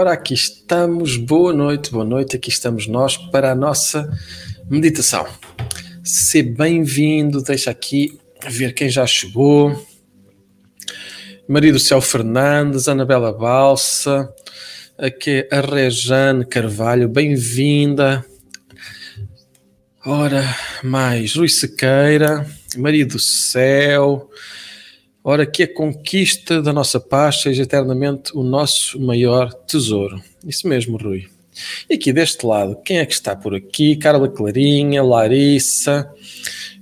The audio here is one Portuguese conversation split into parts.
Ora, aqui estamos. Boa noite, boa noite. Aqui estamos nós para a nossa meditação. Se bem-vindo, deixa aqui ver quem já chegou. Maria do Céu Fernandes, Anabela Balsa, aqui a Rejane Carvalho, bem-vinda. Ora, mais Rui Sequeira, Maria do Céu, Ora, que a conquista da nossa paz seja eternamente o nosso maior tesouro. Isso mesmo, Rui. E aqui deste lado, quem é que está por aqui? Carla Clarinha, Larissa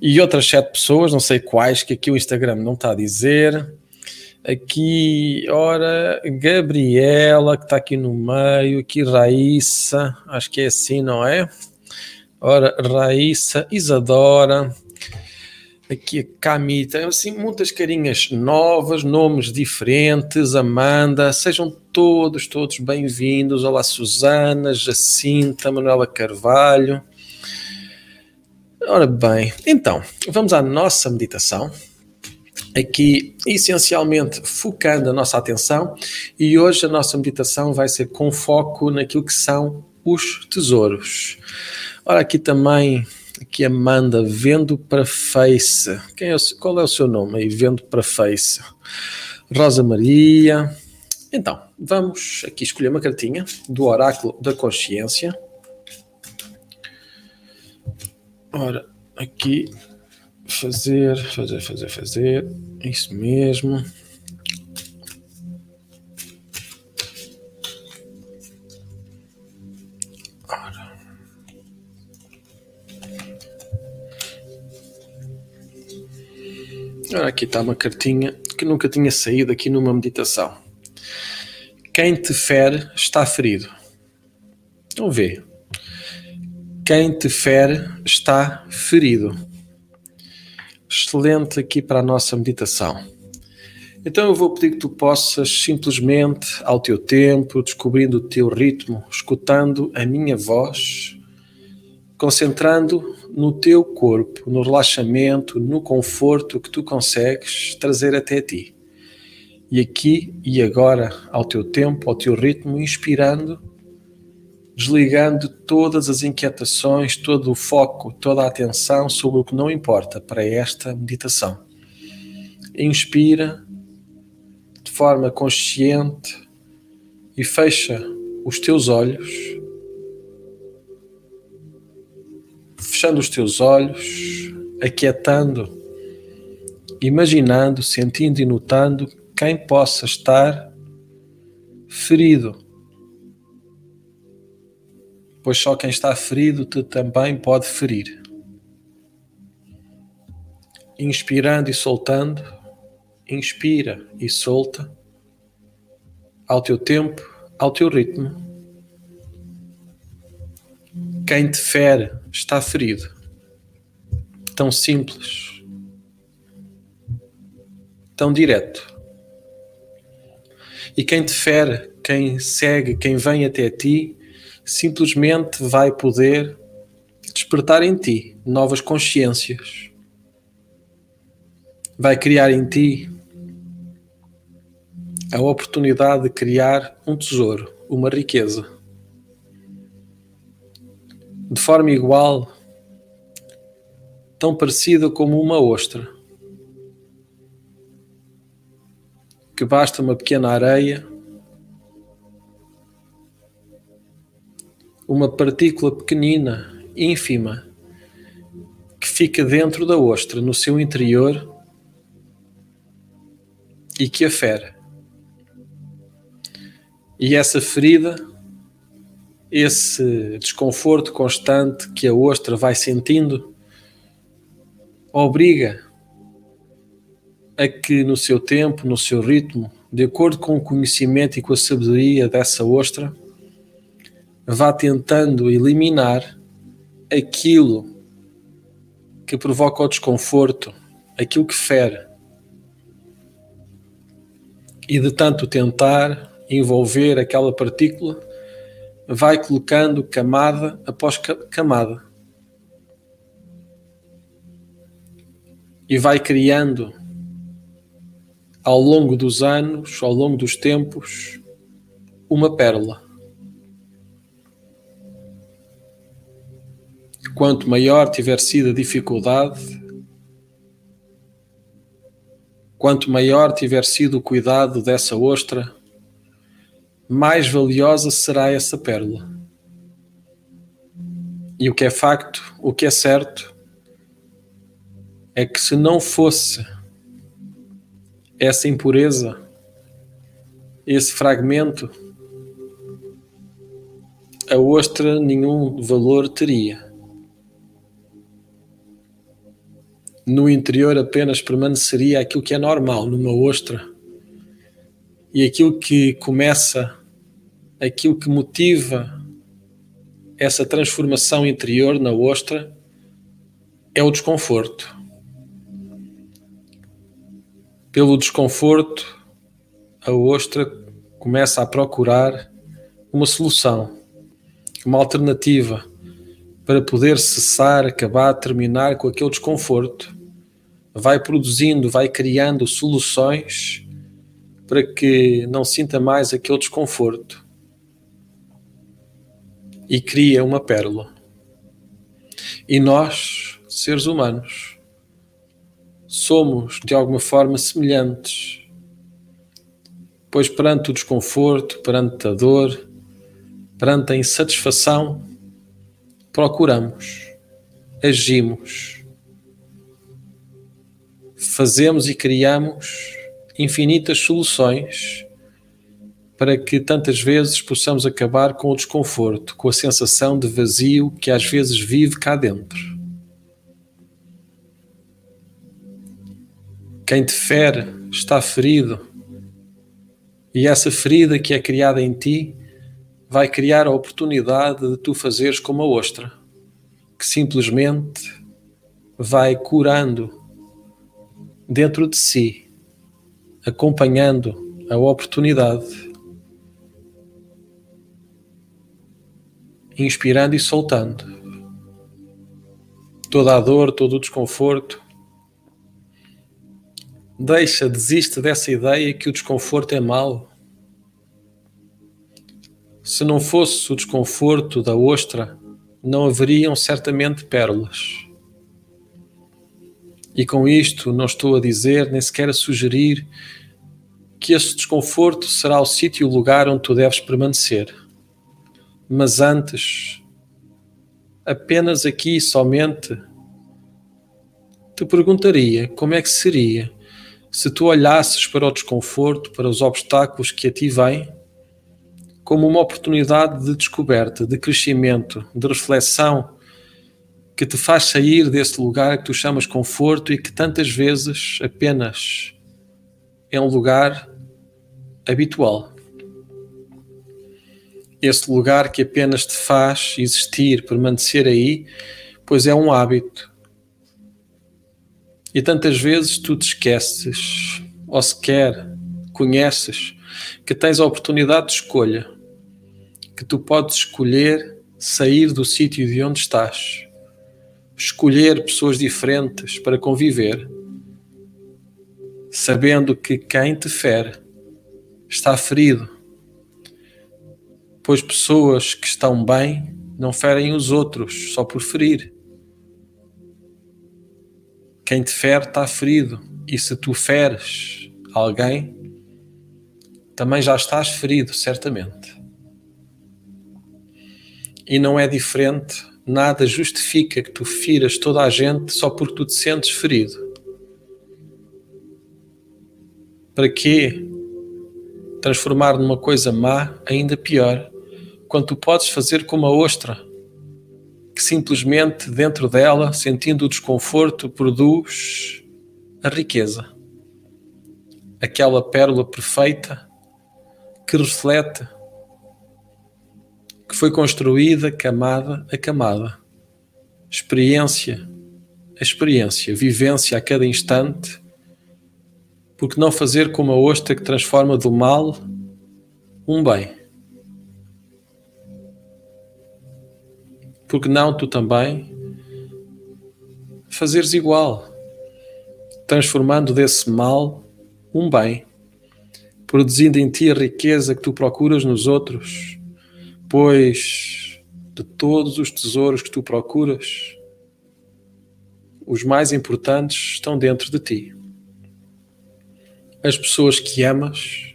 e outras sete pessoas, não sei quais, que aqui o Instagram não está a dizer. Aqui, ora, Gabriela, que está aqui no meio, aqui Raíssa, acho que é assim, não é? Ora, Raíssa, Isadora, Aqui a Camita, assim, muitas carinhas novas, nomes diferentes. Amanda, sejam todos, todos bem-vindos. Olá, Susana, Jacinta, Manuela Carvalho. Ora bem, então, vamos à nossa meditação. Aqui, essencialmente, focando a nossa atenção, e hoje a nossa meditação vai ser com foco naquilo que são os tesouros. Ora, aqui também Aqui Amanda, vendo para Face. Quem é, qual é o seu nome aí? Vendo para Face. Rosa Maria. Então, vamos aqui escolher uma cartinha do Oráculo da Consciência. Ora, aqui fazer, fazer, fazer, fazer. Isso mesmo. Ora, aqui está uma cartinha que nunca tinha saído aqui numa meditação. Quem te fere está ferido. Vamos ver. Quem te fere está ferido. Excelente aqui para a nossa meditação. Então eu vou pedir que tu possas simplesmente, ao teu tempo, descobrindo o teu ritmo, escutando a minha voz, concentrando no teu corpo, no relaxamento, no conforto que tu consegues trazer até ti. E aqui e agora, ao teu tempo, ao teu ritmo, inspirando, desligando todas as inquietações, todo o foco, toda a atenção sobre o que não importa para esta meditação. Inspira de forma consciente e fecha os teus olhos fechando os teus olhos, aquietando, imaginando, sentindo e notando quem possa estar ferido. Pois só quem está ferido te também pode ferir. Inspirando e soltando, inspira e solta, ao teu tempo, ao teu ritmo. Quem te fere está ferido. Tão simples. Tão direto. E quem te fere, quem segue, quem vem até ti, simplesmente vai poder despertar em ti novas consciências. Vai criar em ti a oportunidade de criar um tesouro, uma riqueza de forma igual, tão parecida como uma ostra, que basta uma pequena areia, uma partícula pequenina, ínfima, que fica dentro da ostra, no seu interior, e que a fere. E essa ferida esse desconforto constante que a ostra vai sentindo obriga a que no seu tempo, no seu ritmo, de acordo com o conhecimento e com a sabedoria dessa ostra, vá tentando eliminar aquilo que provoca o desconforto, aquilo que fere. E de tanto tentar envolver aquela partícula, vai colocando camada após camada e vai criando ao longo dos anos, ao longo dos tempos, uma pérola. Quanto maior tiver sido a dificuldade, quanto maior tiver sido o cuidado dessa ostra, mais valiosa será essa pérola. E o que é facto, o que é certo, é que se não fosse essa impureza, esse fragmento, a ostra nenhum valor teria. No interior apenas permaneceria aquilo que é normal numa ostra e aquilo que começa, aquilo que motiva essa transformação interior na ostra é o desconforto. Pelo desconforto, a ostra começa a procurar uma solução uma alternativa para poder cessar, acabar, terminar com aquele desconforto. Vai produzindo, vai criando soluções para que não sinta mais aquele desconforto e cria uma pérola. E nós, seres humanos, somos de alguma forma semelhantes, pois perante o desconforto, perante a dor, perante a insatisfação, procuramos, agimos, fazemos e criamos infinitas soluções para que tantas vezes possamos acabar com o desconforto, com a sensação de vazio que às vezes vive cá dentro. Quem te fere está ferido, e essa ferida que é criada em ti vai criar a oportunidade de tu fazeres como a ostra, que simplesmente vai curando dentro de si, acompanhando a oportunidade, inspirando e soltando toda a dor, todo o desconforto. Deixa, desiste dessa ideia que o desconforto é mau se não fosse o desconforto da ostra, não haveriam certamente pérolas. E com isto não estou a dizer, nem sequer a sugerir, que esse desconforto será o sítio e o lugar onde tu deves permanecer. Mas antes, apenas aqui somente, te perguntaria como é que seria se tu olhasses para o desconforto, para os obstáculos que a ti vêm como uma oportunidade de descoberta, de crescimento, de reflexão que te faz sair desse lugar que tu chamas conforto e que tantas vezes apenas é um lugar habitual. Esse lugar que apenas te faz existir, permanecer aí, pois é um hábito. E tantas vezes tu te esqueces, ou sequer conheces, que tens a oportunidade de escolha que tu podes escolher sair do sítio de onde estás, escolher pessoas diferentes para conviver, sabendo que quem te fere está ferido, pois pessoas que estão bem não ferem os outros só por ferir. Quem te fere está ferido, e se tu feres alguém, também já estás ferido, certamente e não é diferente, nada justifica que tu firas toda a gente só porque tu te sentes ferido. Para quê transformar numa coisa má ainda pior, quando tu podes fazer como a ostra, que simplesmente dentro dela, sentindo o desconforto, produz a riqueza. Aquela pérola perfeita que reflete que foi construída camada a camada, experiência a experiência, vivência a cada instante, porque não fazer como a ostra que transforma do mal um bem? Porque não tu também fazeres igual, transformando desse mal um bem, produzindo em ti a riqueza que tu procuras nos outros, pois de todos os tesouros que tu procuras, os mais importantes estão dentro de ti. As pessoas que amas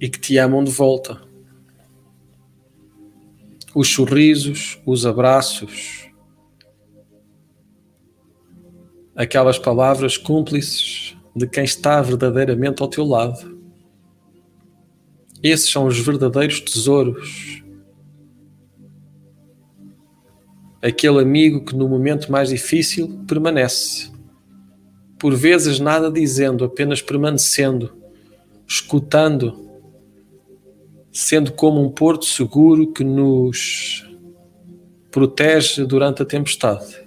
e que te amam de volta. Os sorrisos, os abraços, aquelas palavras cúmplices de quem está verdadeiramente ao teu lado. Esses são os verdadeiros tesouros. Aquele amigo que no momento mais difícil permanece, por vezes nada dizendo, apenas permanecendo, escutando, sendo como um porto seguro que nos protege durante a tempestade.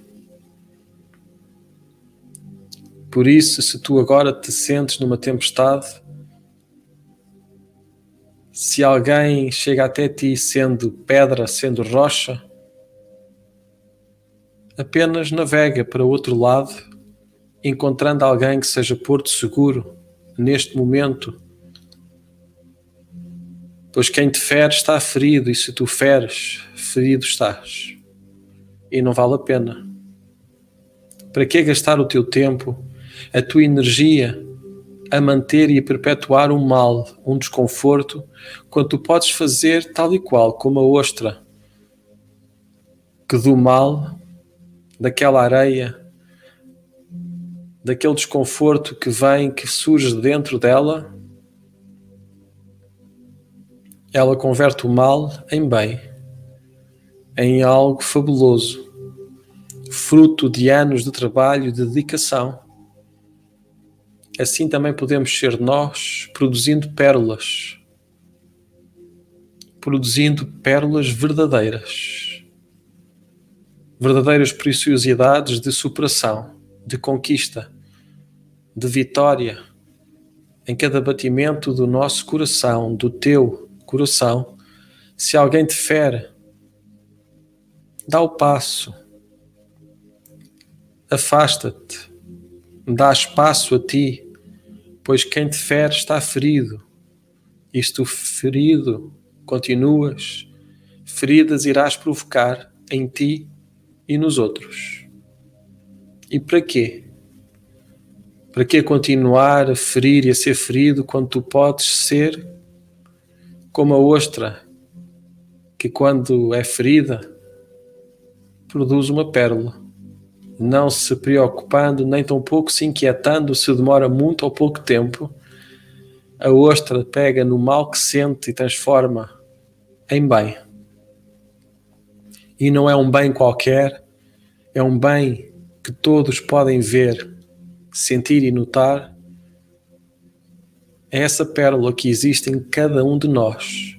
Por isso, se tu agora te sentes numa tempestade, se alguém chega até ti sendo pedra, sendo rocha, apenas navega para outro lado, encontrando alguém que seja porto seguro neste momento. Pois quem te fere está ferido, e se tu feres, ferido estás. E não vale a pena. Para que gastar o teu tempo a tua energia a manter e a perpetuar um mal, um desconforto, quando tu podes fazer tal e qual como a ostra, que do mal, daquela areia, daquele desconforto que vem, que surge dentro dela, ela converte o mal em bem, em algo fabuloso, fruto de anos de trabalho e de dedicação. Assim também podemos ser nós produzindo pérolas, produzindo pérolas verdadeiras, verdadeiras preciosidades de superação, de conquista, de vitória em cada batimento do nosso coração, do teu coração. Se alguém te fere, dá o passo, afasta-te, dá espaço a ti pois quem te fere está ferido. E se tu ferido continuas, feridas irás provocar em ti e nos outros. E para quê? Para que continuar a ferir e a ser ferido quando tu podes ser como a ostra que quando é ferida produz uma pérola? não se preocupando, nem tampouco se inquietando se demora muito ou pouco tempo, a ostra pega no mal que sente e transforma em bem. E não é um bem qualquer, é um bem que todos podem ver, sentir e notar. É essa pérola que existe em cada um de nós.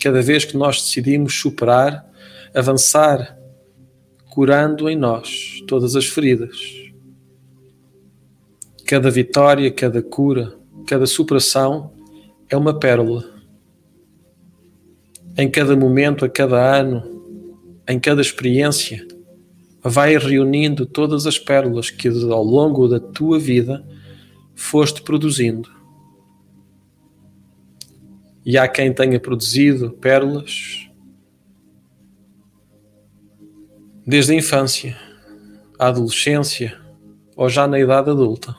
Cada vez que nós decidimos superar, avançar curando em nós todas as feridas. Cada vitória, cada cura, cada superação é uma pérola. Em cada momento, a cada ano, em cada experiência, vai reunindo todas as pérolas que ao longo da tua vida foste produzindo. E há quem tenha produzido pérolas desde a infância, a adolescência ou já na idade adulta.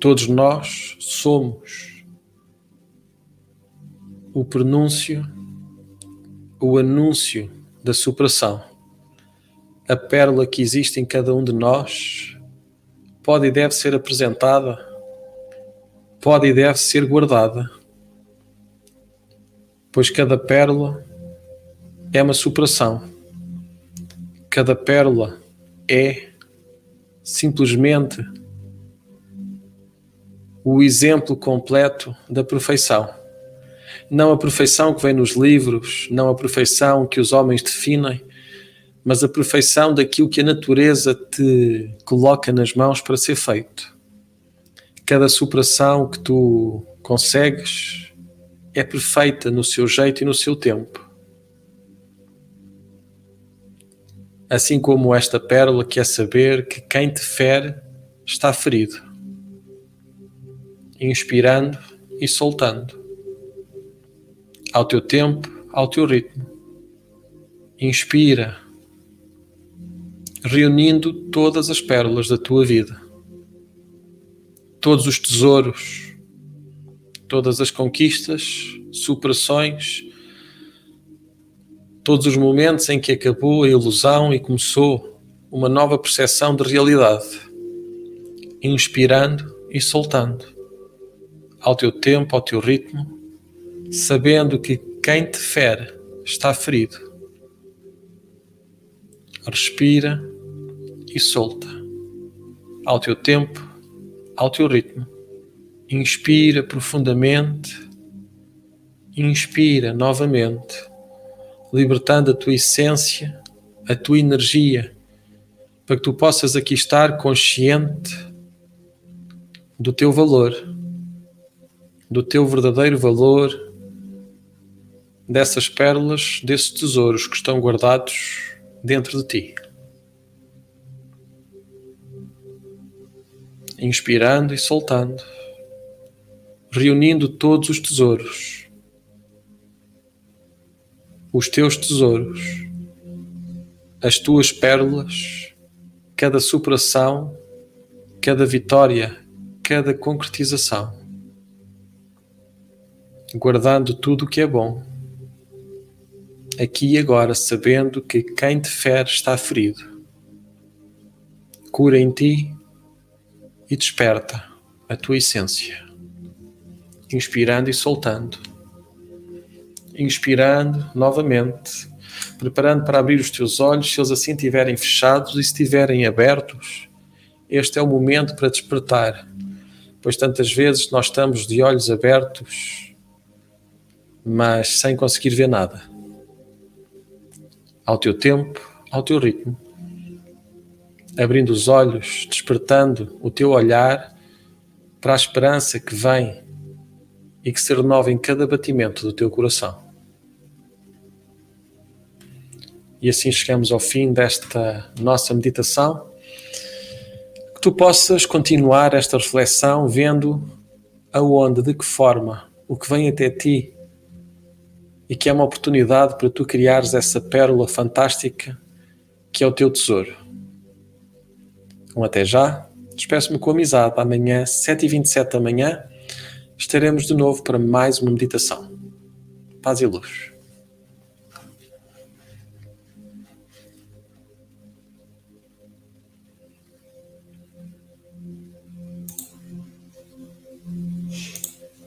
Todos nós somos o prenúncio, o anúncio da superação. A pérola que existe em cada um de nós pode e deve ser apresentada, pode e deve ser guardada, pois cada pérola é uma superação. Cada pérola é simplesmente o exemplo completo da perfeição. Não a perfeição que vem nos livros, não a perfeição que os homens definem, mas a perfeição daquilo que a natureza te coloca nas mãos para ser feito. Cada superação que tu consegues é perfeita no seu jeito e no seu tempo. assim como esta pérola que é saber que quem te fere está ferido, inspirando e soltando. ao teu tempo, ao teu ritmo. Inspira, reunindo todas as pérolas da tua vida, todos os tesouros, todas as conquistas, superações, todos os momentos em que acabou a ilusão e começou uma nova percepção de realidade, inspirando e soltando, ao teu tempo, ao teu ritmo, sabendo que quem te fere está ferido. Respira e solta, ao teu tempo, ao teu ritmo. Inspira profundamente, inspira novamente, libertando a tua essência, a tua energia, para que tu possas aqui estar consciente do teu valor, do teu verdadeiro valor dessas pérolas, desses tesouros que estão guardados dentro de ti. Inspirando e soltando, reunindo todos os tesouros, os teus tesouros, as tuas pérolas, cada superação, cada vitória, cada concretização, guardando tudo o que é bom aqui e agora, sabendo que quem te fere está ferido. Cura em ti e desperta a tua essência, inspirando e soltando. Inspirando novamente, preparando para abrir os teus olhos, se eles assim estiverem fechados e se estiverem abertos, este é o momento para despertar, pois tantas vezes nós estamos de olhos abertos, mas sem conseguir ver nada ao teu tempo, ao teu ritmo, abrindo os olhos, despertando o teu olhar para a esperança que vem e que se renova em cada batimento do teu coração. E assim chegamos ao fim desta nossa meditação. Que tu possas continuar esta reflexão vendo aonde, de que forma, o que vem até ti e que é uma oportunidade para tu criares essa pérola fantástica que é o teu tesouro. Um até já, despeço-me com amizade. Amanhã, 7h27 da manhã, estaremos de novo para mais uma meditação. Paz e luz.